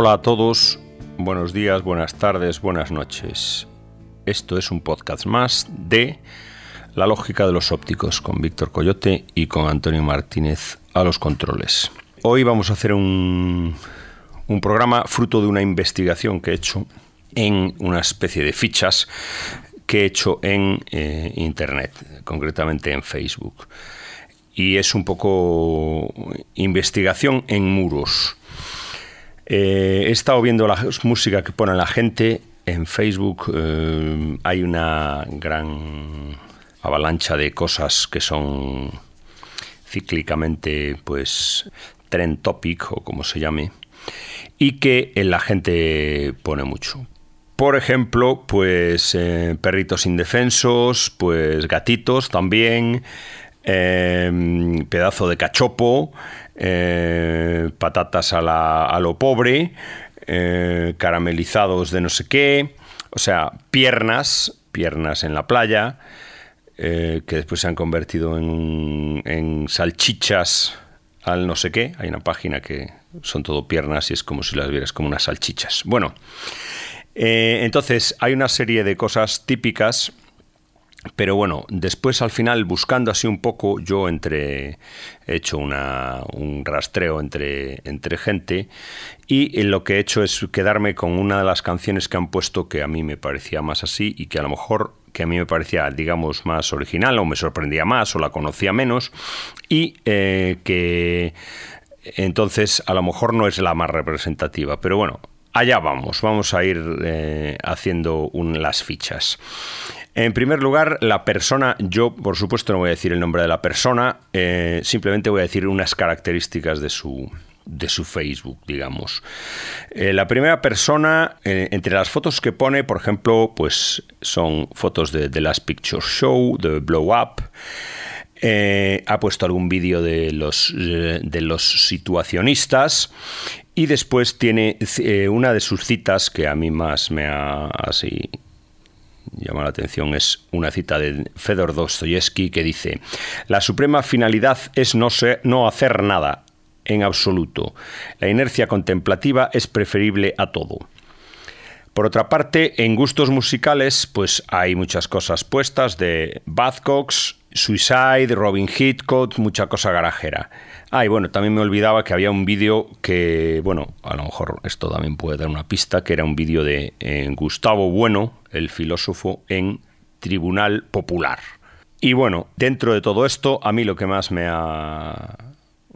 Hola a todos, buenos días, buenas tardes, buenas noches. Esto es un podcast más de La lógica de los ópticos con Víctor Coyote y con Antonio Martínez a los controles. Hoy vamos a hacer un, un programa fruto de una investigación que he hecho en una especie de fichas que he hecho en eh, Internet, concretamente en Facebook. Y es un poco investigación en muros. Eh, he estado viendo la música que pone la gente en Facebook. Eh, hay una gran avalancha de cosas que son cíclicamente, pues, trend topic o como se llame, y que la gente pone mucho. Por ejemplo, pues eh, perritos indefensos, pues gatitos también, em, pedazo de cachopo, eh, patatas a, lo pobre, eh, caramelizados de no sé qué, o sea, piernas, piernas en la playa, que después se han convertido en, salchichas al no sé qué. Hay una página que son todo piernas y es como si las vieras como unas salchichas. Bueno, eh, entonces, hay una serie de cosas típicas pero bueno, después al final, buscando así un poco, yo entre he hecho un rastreo entre, entre gente y lo que he hecho es quedarme con una de las canciones que han puesto que a mí me parecía más así y que a lo mejor que a mí me parecía, digamos, más original o me sorprendía más o la conocía menos y eh, que entonces a lo mejor no es la más representativa. Pero bueno, allá vamos, vamos a ir eh, haciendo las fichas. En primer lugar, la persona, yo por supuesto no voy a decir el nombre de la persona, eh, simplemente voy a decir unas características de su, de su Facebook, digamos. Eh, la primera persona, entre las fotos que pone, por ejemplo, pues son fotos de The Last Picture Show, de Blow Up. ha puesto algún vídeo de los, de los situacionistas y después tiene eh, una de sus citas que a mí más me ha así llama la atención es una cita de Fedor Dostoyevsky que dice: La suprema finalidad es no, no hacer nada en absoluto. La inercia contemplativa es preferible a todo. Por otra parte, en gustos musicales, pues hay muchas cosas puestas de Buzzcocks, Suicide, Robin Hitchcock, mucha cosa garajera. Ah, y bueno, también me olvidaba que había un vídeo que, bueno, a lo mejor esto también puede dar una pista, que era un vídeo de eh, Gustavo Bueno, el filósofo, en Tribunal Popular. Y bueno, dentro de todo esto, a mí lo que más me ha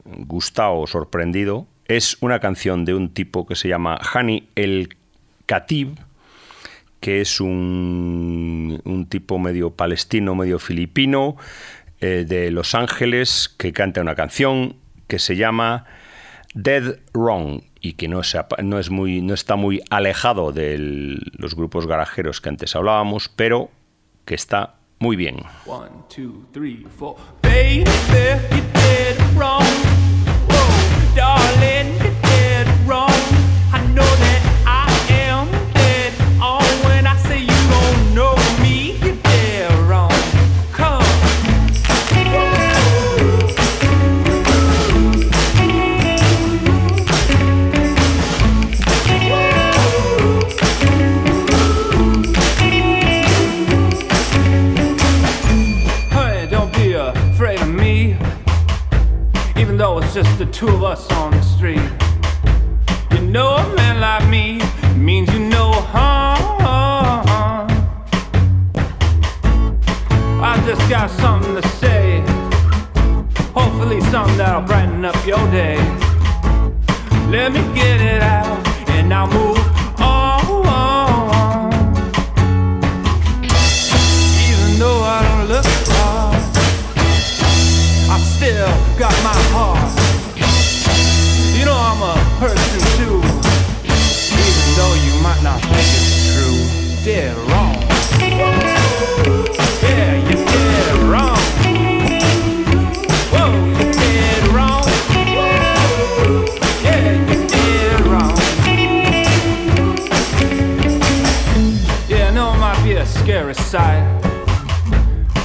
gustado o sorprendido es una canción de un tipo que se llama Hani El Khatib, que es un, un tipo medio palestino, medio filipino, eh, de Los Ángeles, que canta una canción que se llama Dead Wrong y que no, no, es muy, no está muy alejado de los grupos garajeros que antes hablábamos, pero que está muy bien. just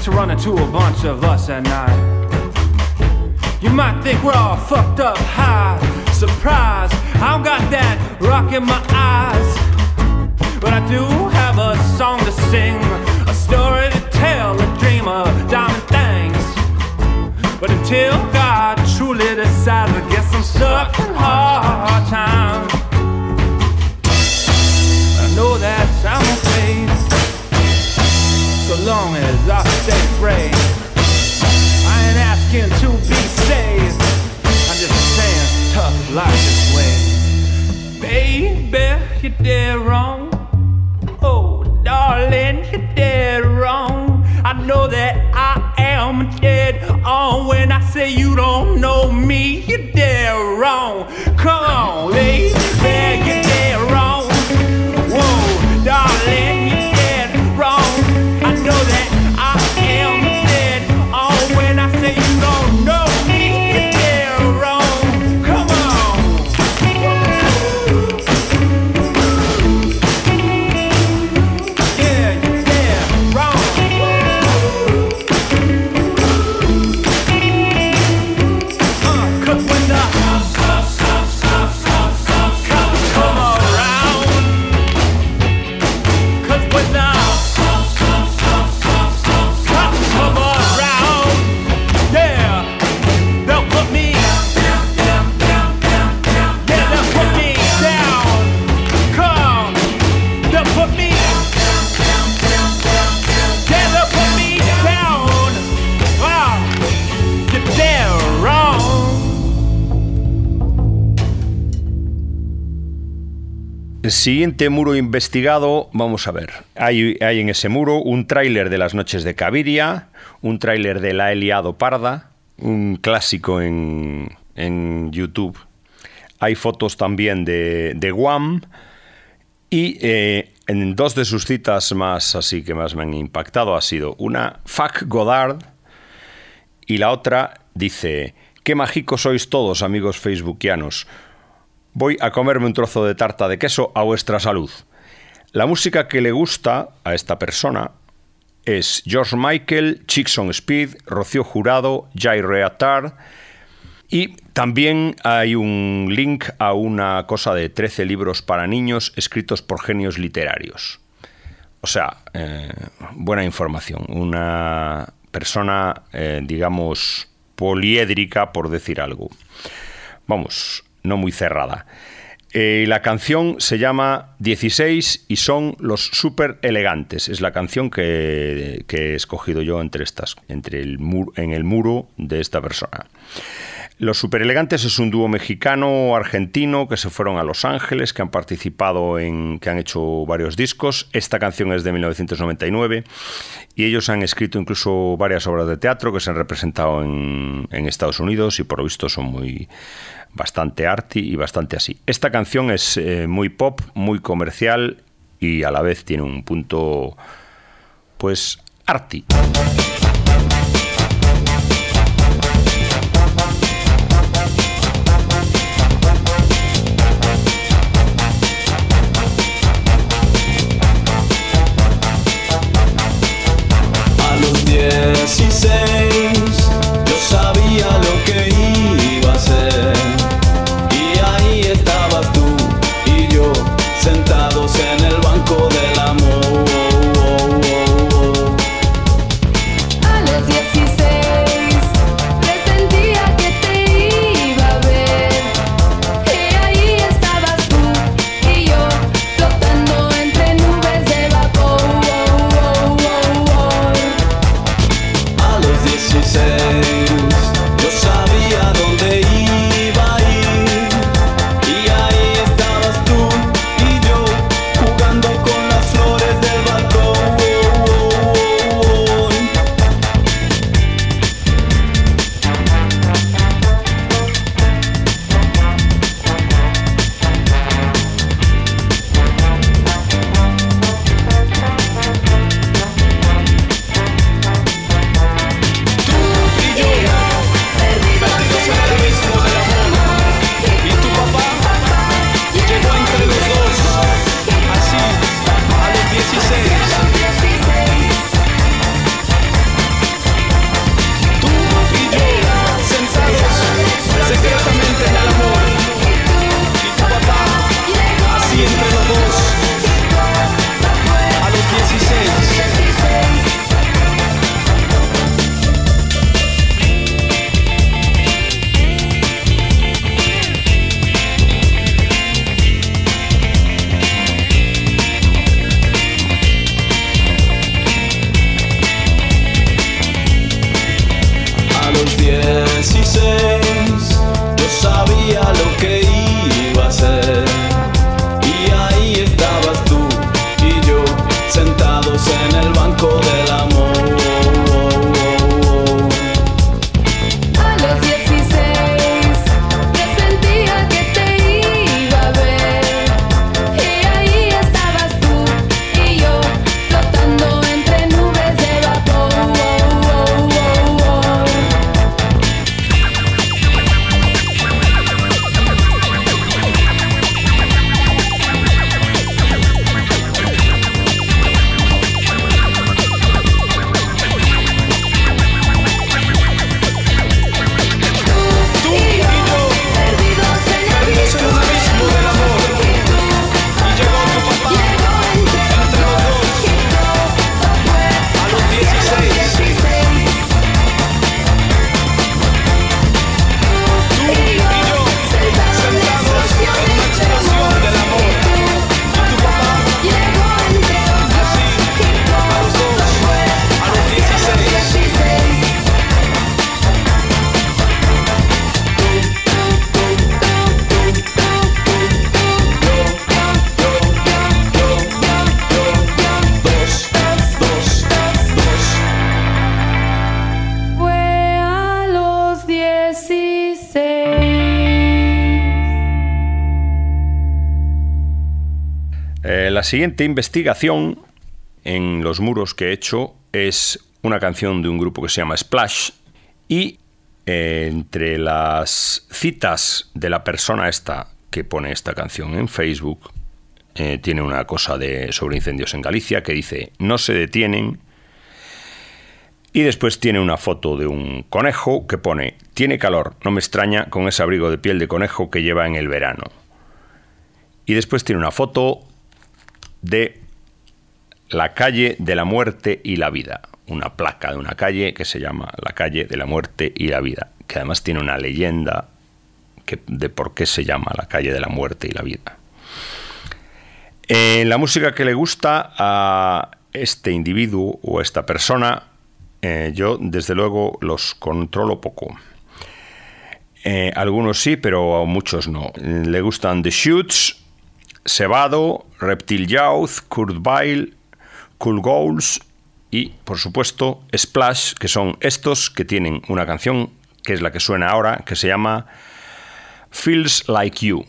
to run into a bunch of us at night. You might think we're all fucked up high surprise. I've got that rock in my eyes. But I do have a song to sing, a story to tell, a dream of diamond things. But until God truly decides, I guess I'm stuck in hard times. I know that I'm so long as I stay brave. I ain't asking to be saved. I'm just saying, tough life this way. Baby, you're dead wrong. Oh, darling, you're dead wrong. I know that I am dead on when I say you don't know me. You're dead wrong. Come on, baby, siguiente muro investigado, vamos a ver. Hay, en ese muro un tráiler de las noches de Caviria, un tráiler de La Eliado Parda, un clásico en, YouTube. Hay fotos también de, de Guam y eh, en dos de sus citas más así que más me han impactado ha sido una Fuck Godard y la otra dice, qué mágicos sois todos amigos facebookianos. Voy a comerme un trozo de tarta de queso a vuestra salud. La música que le gusta a esta persona es George Michael, Chicks on Speed, Rocío Jurado, Jai Reatar y también hay un link a una cosa de 13 libros para niños escritos por genios literarios. O sea, eh, buena información. Una persona, eh, digamos, poliédrica, por decir algo. Vamos, no muy cerrada. Eh, la canción se llama 16 y son los super elegantes. Es la canción que, he escogido yo entre estas, entre el en el muro de esta persona. Los Super Elegantes es un dúo mexicano-argentino que se fueron a Los Ángeles, que han participado en. que han hecho varios discos. Esta canción es de 1999 y ellos han escrito incluso varias obras de teatro que se han representado en, en Estados Unidos y por lo visto son muy. Bastante arty y bastante así. Esta canción es eh, muy pop, muy comercial y a la vez tiene un punto. pues. arty. Siguiente investigación en los muros que he hecho es una canción de un grupo que se llama Splash y eh, entre las citas de la persona esta que pone esta canción en Facebook eh, tiene una cosa de, sobre incendios en Galicia que dice no se detienen y después tiene una foto de un conejo que pone tiene calor, no me extraña con ese abrigo de piel de conejo que lleva en el verano. Y después tiene una foto de la calle de la muerte y la vida una placa de una calle que se llama la calle de la muerte y la vida, que además tiene una leyenda de por qué se llama la calle de la muerte y la vida. En la música que le gusta a este individuo o a esta persona, eh, yo desde luego los controlo poco. Eh, algunos sí, pero a muchos no. Le gustan The Shoots, Sebado, Reptil Youth, Kurt Vile, Cool Goals, y, por supuesto, Splash, que son estos que tienen una canción que es la que suena ahora, que se llama Feels Like You.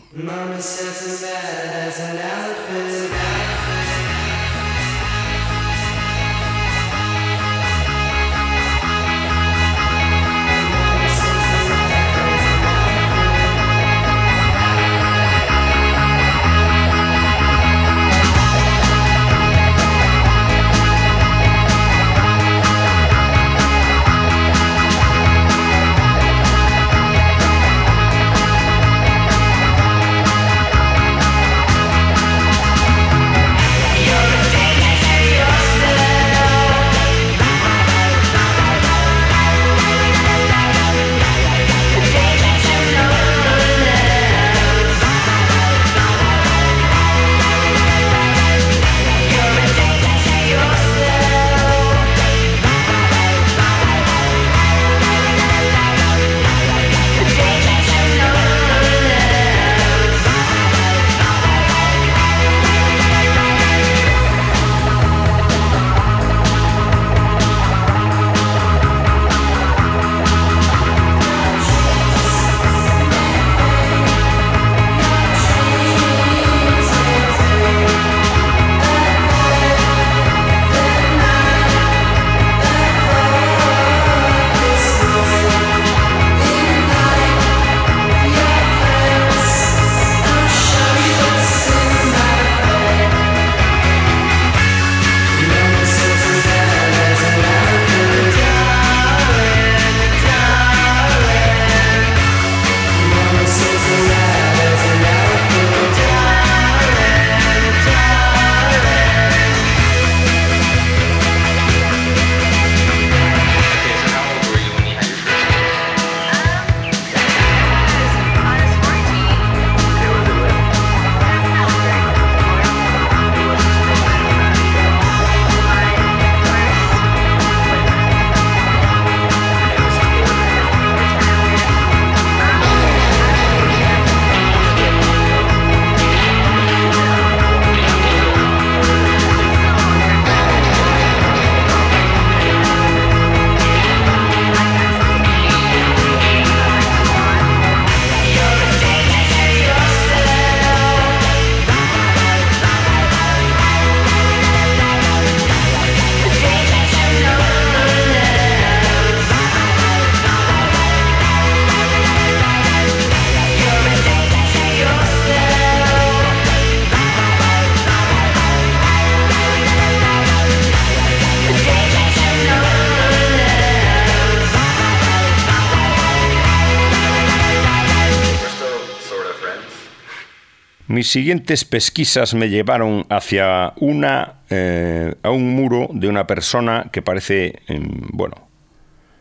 Mis siguientes pesquisas me llevaron hacia una, eh, a un muro de una persona que parece, em, bueno,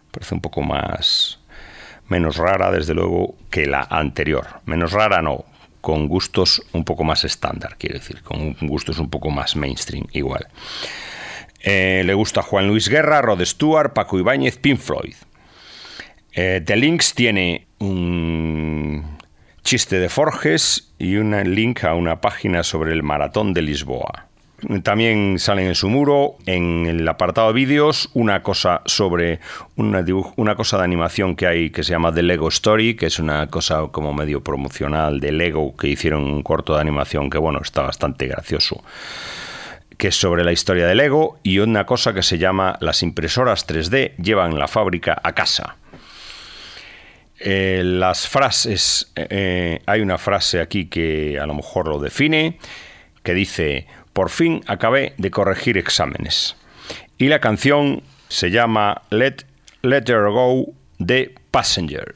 parece un poco más, menos rara, desde luego, que la anterior. Menos rara no, con gustos un poco más estándar, quiero decir, con gustos un poco más mainstream, igual. Eh, le gusta Juan Luis Guerra, Rod Stewart, Paco Ibáñez, Pink Floyd. Eh, The Links tiene un chiste de Forges y un link a una página sobre el maratón de Lisboa. También salen en su muro, en el apartado vídeos, una cosa sobre una, dibuj- una cosa de animación que hay que se llama The Lego Story, que es una cosa como medio promocional de Lego que hicieron un corto de animación que bueno, está bastante gracioso que es sobre la historia de Lego, y una cosa que se llama Las impresoras 3D llevan la fábrica a casa. Eh, las frases, eh, hay una frase aquí que a lo mejor lo define, que dice, por fin acabé de corregir exámenes. Y la canción se llama Let, Let Her Go de Passenger.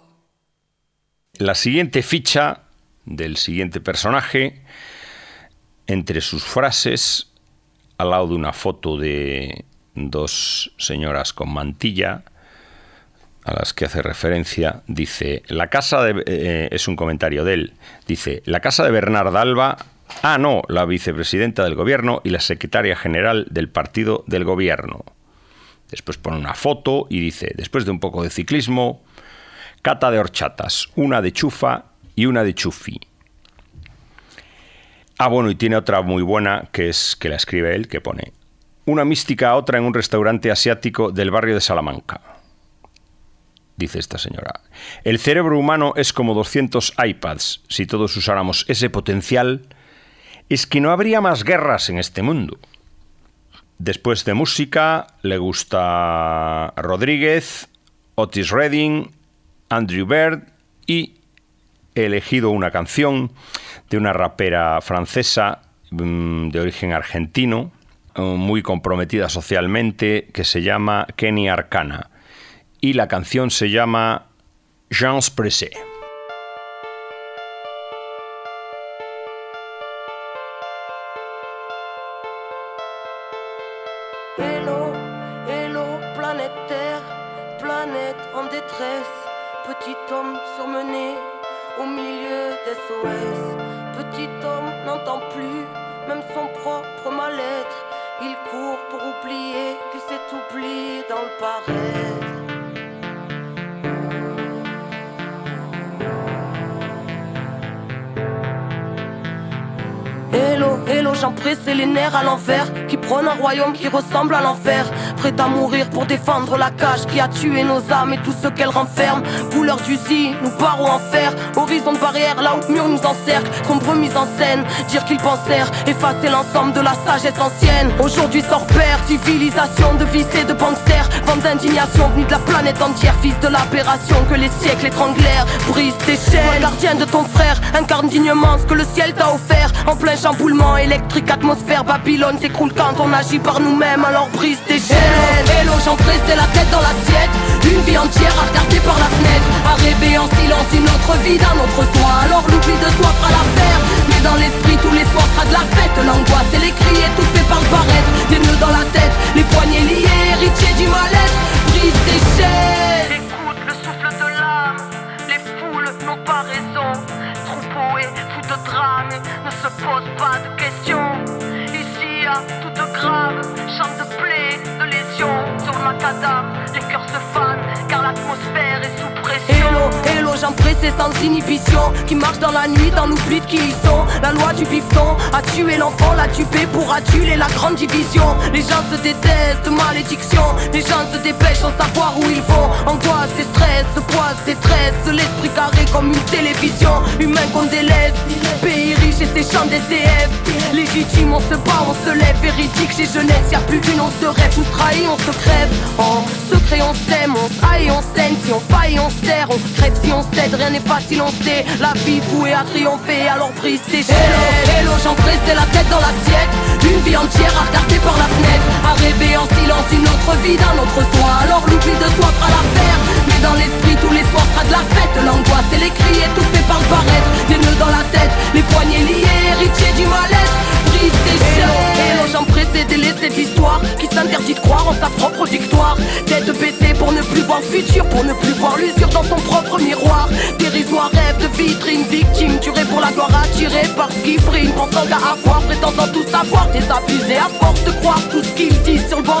La siguiente ficha del siguiente personaje, entre sus frases, al lado de una foto de dos señoras con mantilla, a las que hace referencia, dice, la casa de... eh, es un comentario de él, dice, la casa de Bernard Alba, ah, no, la vicepresidenta del gobierno y la secretaria general del partido del gobierno. Después pone una foto y dice, después de un poco de ciclismo, cata de horchatas, una de chufa y una de chufi. Ah, bueno, y tiene otra muy buena que es que la escribe él, que pone una mística a otra en un restaurante asiático del barrio de Salamanca. Dice esta señora. El cerebro humano es como 200 iPads. Si todos usáramos ese potencial, es que no habría más guerras en este mundo. Después de música, le gusta Rodríguez, Otis Redding, Andrew Bird y he elegido una canción de una rapera francesa mm, de origen argentino, eh, muy comprometida socialmente, que se llama Kenny Arcana. Y la canción se llama Jean Pressé. Petit homme n'entend plus même son propre mal-être. Il court pour oublier qu'il s'est oublié dans le paraître. Hello, hello, j'en pressé les nerfs à l'envers Qui prône un royaume qui ressemble à l'enfer Prêt à mourir pour défendre la cage Qui a tué nos âmes et tout ce qu'elle renferme Couleur d'usine, nous barreaux en fer. Horizon de barrière, là où mur nous encercle Sombre mise en scène, dire qu'ils pensèrent Effacer l'ensemble de la sagesse ancienne. Aujourd'hui sort père, civilisation de vices et de gangsters Vent d'indignation venue de la planète entière. Fils de l'aberration que les siècles étranglèrent. Brise tes chaînes, gardien de ton frère. Incarne dignement ce que le ciel t'a offert. En plein chamboulement électrique, atmosphère Babylone s'écroule quand on agit par nous-mêmes. Alors brise tes chaînes Hello, j'en la tête dans l'assiette. Une vie entière à par la fenêtre. À rêver en silence une autre vie d'un autre soi. Alors l'oubli de soi fera l'affaire. Mais dans l'esprit tous les soirs sera de la fête. L'angoisse et les cris étouffés par le paraître Des nœuds dans la tête, les poignets liés Héritier du mal-être, brise tes chaînes. Écoute le souffle de l'âme. Les foules n'ont pas raison. Troupeau et fou de drame Ne se pose pas de questions. Ici à toute grave Chante de plaie, les cœurs se fanent Car l'atmosphère est sous pression j'en pressé sans inhibition Qui marche dans la nuit, dans l'oubli de qui ils sont. La loi du bifton a tué l'enfant, l'a tué pour aduler la grande division. Les gens se détestent, malédiction. Les gens se dépêchent sans savoir où ils vont. Angoisse et stress, poise, détresse. L'esprit carré comme une télévision. Humain qu'on délaisse. Pays riche et ses champs d'SDF Légitime, on se bat, on se lève. Véridique chez jeunesse, y a plus d'une once de rêve. Nous trahit, on se crève. En secret, on s'aime, on s'aille, on saigne Si on faille, on serre, on crève. Si on Rien n'est facile, on sait. La vie vouée à triompher, alors brise tes Hello, hello, j'en pressé la tête dans l'assiette. Une vie entière à regarder par la fenêtre. À rêver en silence une autre vie d'un autre soi. Alors l'oubli de soi fera l'affaire. Mais dans l'esprit tous les soirs sera de la fête. L'angoisse et les cris étouffés par le paraître Des nœuds dans la tête, les poignets liés Héritier du mal-être, l'histoire Qui s'interdit de croire en sa propre victoire Tête baissée pour ne plus voir le futur Pour ne plus voir l'usure dans son propre miroir Dérisoire rêve de vitrine Victime tuée pour la gloire attirée par ce qui brille Pensant qu'à avoir, prétendant tout savoir Désabusé à force de croire tout ce le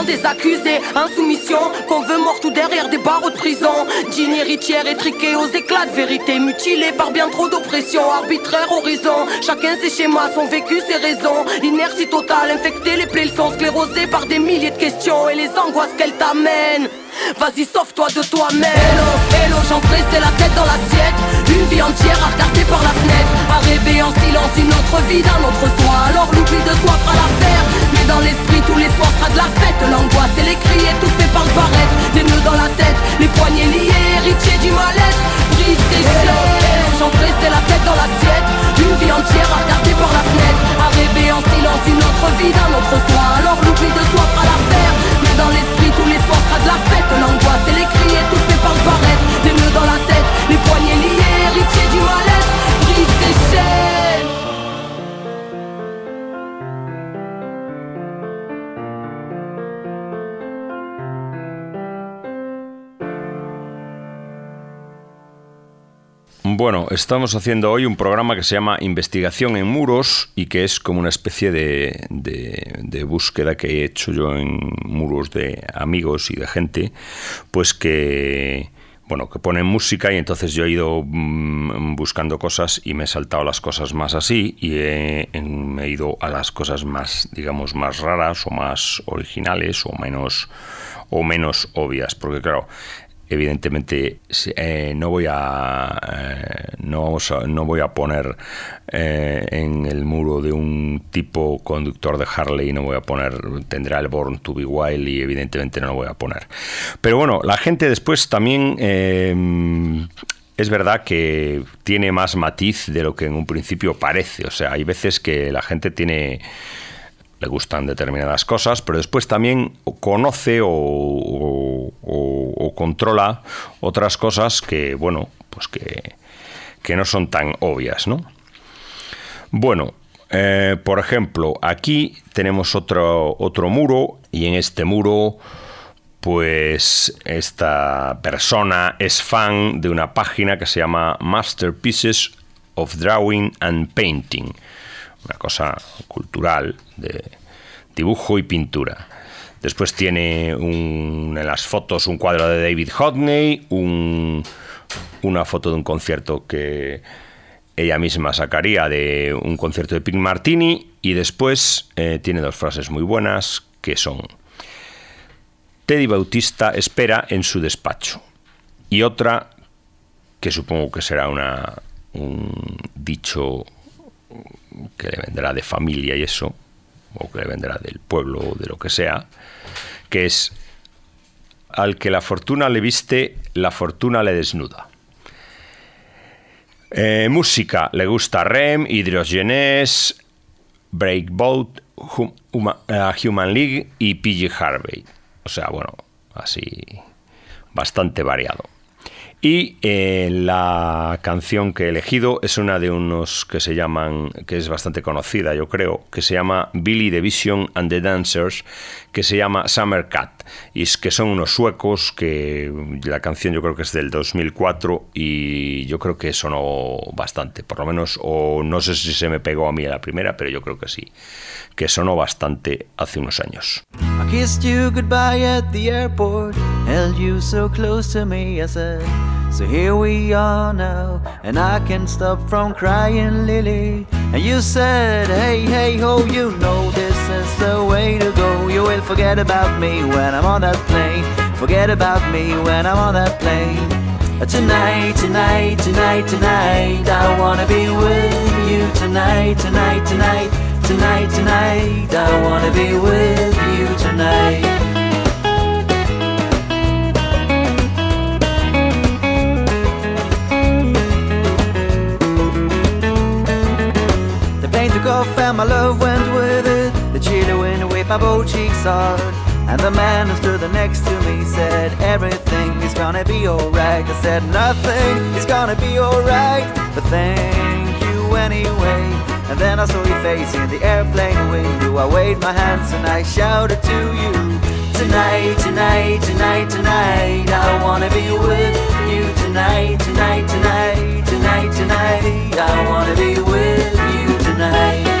des accusés. Insoumission, qu'on veut mort tout derrière des barreaux de prison. Digne héritière étriquée aux éclats de vérité. Mutilée par bien trop d'oppression Arbitraire horizon Chacun ses schémas, son vécu, ses raisons. Inertie totale, infecter les plaies, ils sont sclérosés par des milliers de questions Et les angoisses qu'elles t'amènent Vas-y, sauve-toi de toi-même. Hello, hello, j'en pressé la tête dans l'assiette. Une vie entière à regarder par la fenêtre. À rêver en silence une autre vie d'un autre soi. Alors l'oubli de soi fera l'affaire Mais dans l'esprit tous les soirs sera de la fête L'angoisse et les cris étouffés par le paraître Des nœuds dans la tête, les poignets liés Héritier du mal-être, brise tes chaînes la tête dans l'assiette. Une vie entière à regarder par la fenêtre. À rêver en silence une autre vie d'un autre soi. Alors l'oubli de soi fera l'affaire. Mais dans l'esprit tous les soirs sera de la fête. L'angoisse et les cris étouffés par le paraître Des nœuds dans la tête, Bueno, estamos haciendo hoy un programa que se llama Investigación en Muros y que es como una especie de, de, de, búsqueda que he hecho yo en muros de amigos y de gente, pues que bueno, que ponen música y entonces yo he ido mmm, buscando cosas y me he saltado las cosas más así y he, he ido a las cosas más, digamos, más raras o más originales o menos o menos obvias, porque claro, evidentemente eh, no voy a eh, no, no, voy a poner eh, en el muro de un tipo conductor de Harley no voy a poner tendrá el Born to be Wild y evidentemente no lo voy a poner. Pero bueno la gente después también es verdad que tiene más matiz de lo que en un principio parece. O sea hay veces que la gente tiene le gustan determinadas cosas, pero después también conoce o, controla otras cosas que, bueno, pues que, que no son tan obvias, ¿no? Bueno, eh, por ejemplo, aquí tenemos otro, otro muro y en este muro pues esta persona es fan de una página que se llama Masterpieces of Drawing and Painting una cosa cultural de dibujo y pintura. Después tiene en las fotos un cuadro de David Hodney, un, una foto de un concierto que ella misma sacaría de un concierto de Pink Martini y después eh, tiene dos frases muy buenas que son Teddy Bautista espera en su despacho y otra que supongo que será una, un dicho que le vendrá de familia y eso, o que le vendrá del pueblo o de lo que sea, que es al que la fortuna le viste, la fortuna le desnuda. Eh, música, le gusta Rem, Hydrogenes, Breakboat, hum, uh, Human League y PG Harvey. O sea, bueno, así bastante variado. Y eh, la canción que he elegido es una de unos que se llaman, que es bastante conocida, yo creo, que se llama Billy the Vision and the Dancers, que se llama Summer Cat. Y es que son unos suecos que la canción yo creo que es del 2004 y yo creo que sonó bastante, por lo menos, o no sé si se me pegó a mí a la primera, pero yo creo que sí, que sonó bastante hace unos años. So here we are now, and I stop from crying, Lily. And you said, Hey, hey, ho, you know this is the way to Forget about me when I'm on that plane. Forget about me when I'm on that plane. Uh, tonight, tonight, tonight, tonight, I wanna be with you tonight, tonight, tonight, tonight, tonight. I wanna be with you tonight. My both cheeks hard. And the man who stood next to me said, Everything is gonna be alright. I said, Nothing is gonna be alright, but thank you anyway. And then I saw your face in the airplane window. I waved my hands and I shouted to you, Tonight, tonight, tonight, tonight, I wanna be with you tonight, tonight, tonight, tonight, tonight. I wanna be with you tonight.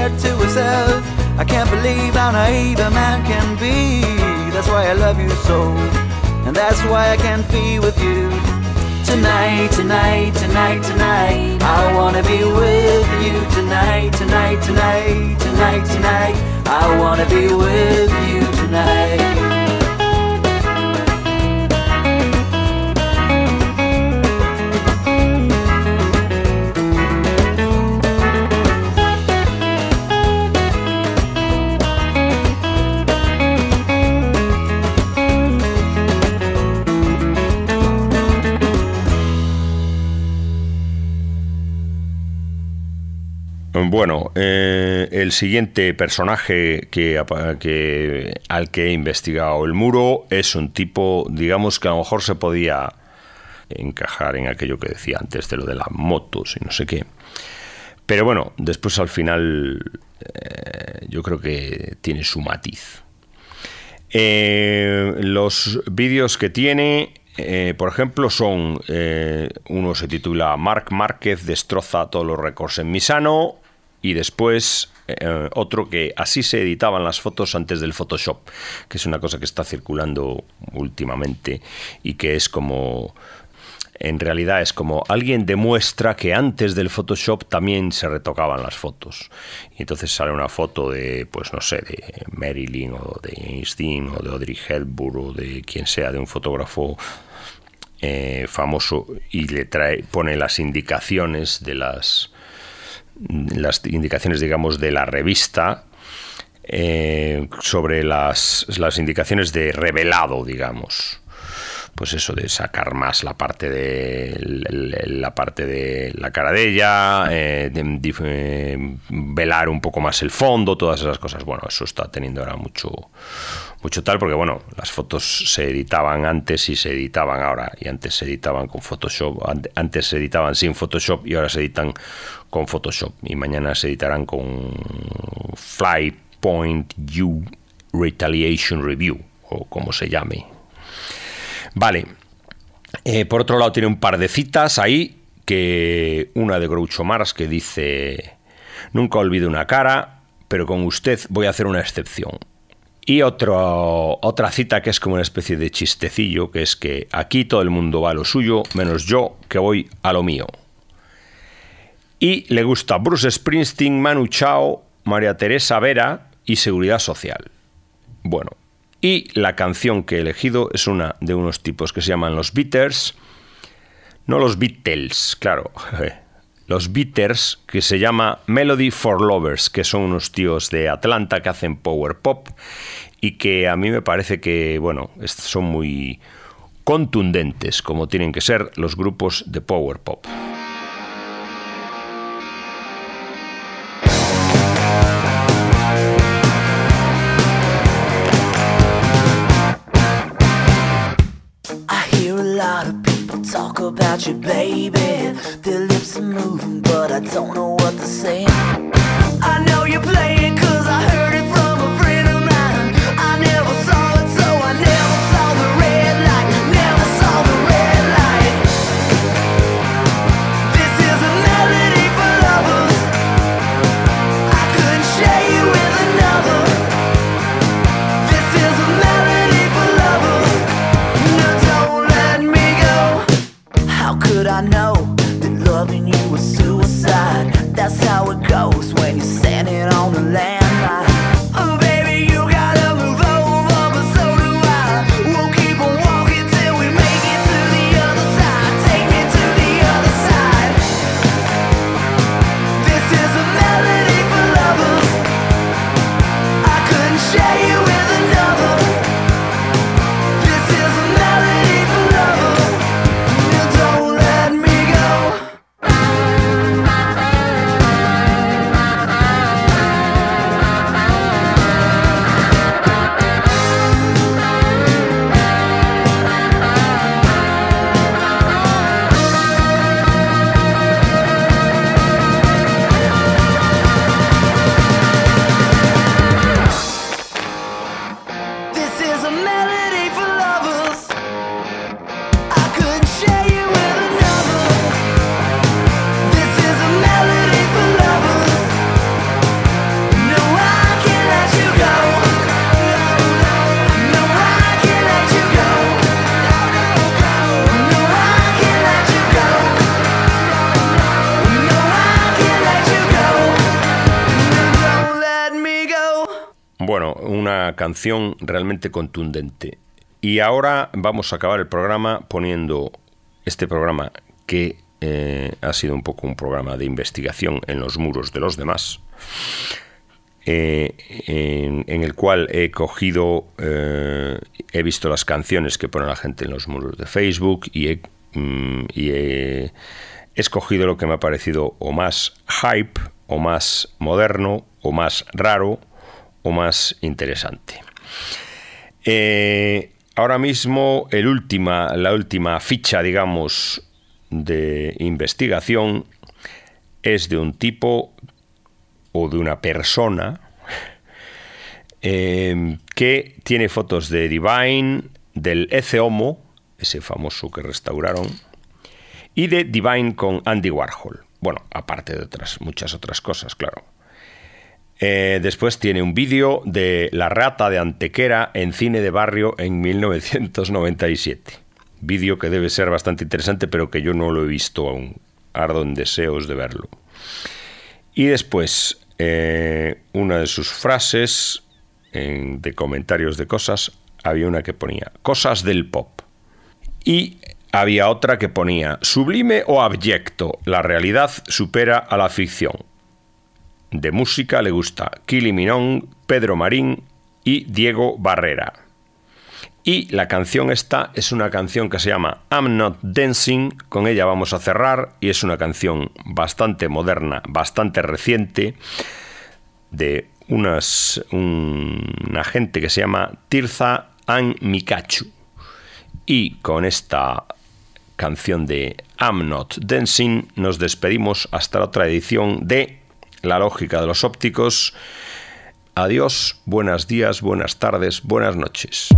said to herself I can't believe how naive a man can be That's why I love you so And that's why I can't be with you tonight, tonight, tonight, tonight. I wanna be with you tonight, tonight, tonight, tonight, tonight. I wanna be with you tonight. Bueno, eh, el siguiente personaje que, al que he investigado el muro es un tipo, digamos que a lo mejor se podía encajar en aquello que decía antes de lo de las motos y no sé qué. Pero bueno, después al final eh, yo creo que tiene su matiz. Eh, los vídeos que tiene por ejemplo, son uno se titula Marc Márquez destroza todos los récords en Misano, y después eh, otro que así se editaban las fotos antes del Photoshop, que es una cosa que está circulando últimamente y que es como en realidad es como alguien demuestra que antes del Photoshop también se retocaban las fotos. Y entonces sale una foto de, pues no sé, de Marilyn o de Einstein o de Audrey Hepburn o de quien sea, de un fotógrafo eh, famoso y le trae, pone las indicaciones de las las indicaciones, digamos, de la revista eh, sobre las, las indicaciones de revelado, digamos. Pues eso de sacar más la parte de la parte de la cara de ella eh, eh, velar un poco más el fondo todas esas cosas. Bueno eso está teniendo ahora mucho mucho tal porque bueno las fotos se editaban antes y se editaban ahora y antes se editaban con Photoshop antes se editaban sin Photoshop y ahora se editan con Photoshop y mañana se editarán con Fly Point U Retaliation Review o como se llame Vale. Eh, por otro lado, tiene un par de citas ahí, que una de Groucho Mars que dice, nunca olvide una cara, pero con usted voy a hacer una excepción. Y otra cita que es como una especie de chistecillo, que es que aquí todo el mundo va a lo suyo, menos yo, que voy a lo mío. Y le gusta Bruce Springsteen, Manu Chao, María Teresa Vera y Seguridad Social. Bueno, y la canción que he elegido es una de unos tipos que se llaman los Beaters, no los Beatles, claro, los Beaters, que se llama Melody for Lovers, que son unos tíos de Atlanta que hacen power pop y que a mí me parece que, bueno, son muy contundentes, como tienen que ser los grupos de power pop. Realmente contundente. Y ahora vamos a acabar el programa poniendo este programa que eh, ha sido un poco un programa de investigación en los muros de los demás, eh, en, el cual he cogido, eh, he visto las canciones que pone la gente en los muros de Facebook mm, y he escogido lo que me ha parecido o más hype, o más moderno, o más raro, o más interesante. Eh, ahora mismo el última, la última ficha, digamos, de investigación es de un tipo o de una persona eh, que tiene fotos de Divine, del Ece Homo, ese famoso que restauraron, y de Divine con Andy Warhol. Bueno, aparte de otras, muchas otras cosas, claro. Eh, después tiene un vídeo de La rata de Antequera en cine de barrio en 1997. Vídeo que debe ser bastante interesante, pero que yo no lo he visto aún. Ardo en deseos de verlo. Y después, eh, una de sus frases de comentarios de cosas, había una que ponía cosas del pop. Y había otra que ponía sublime o abyecto, la realidad supera a la ficción. De música le gusta Kili Minón, Pedro Marín y Diego Barrera. Y la canción esta es una canción que se llama I'm Not Dancing, con ella vamos a cerrar y es una canción bastante moderna, bastante reciente, de unas, una gente que se llama Tirza An Mikachu. Y con esta canción de I'm Not Dancing nos despedimos hasta la otra edición de La Lógica de los Ópticos. Adiós, buenos días, buenas tardes, buenas noches.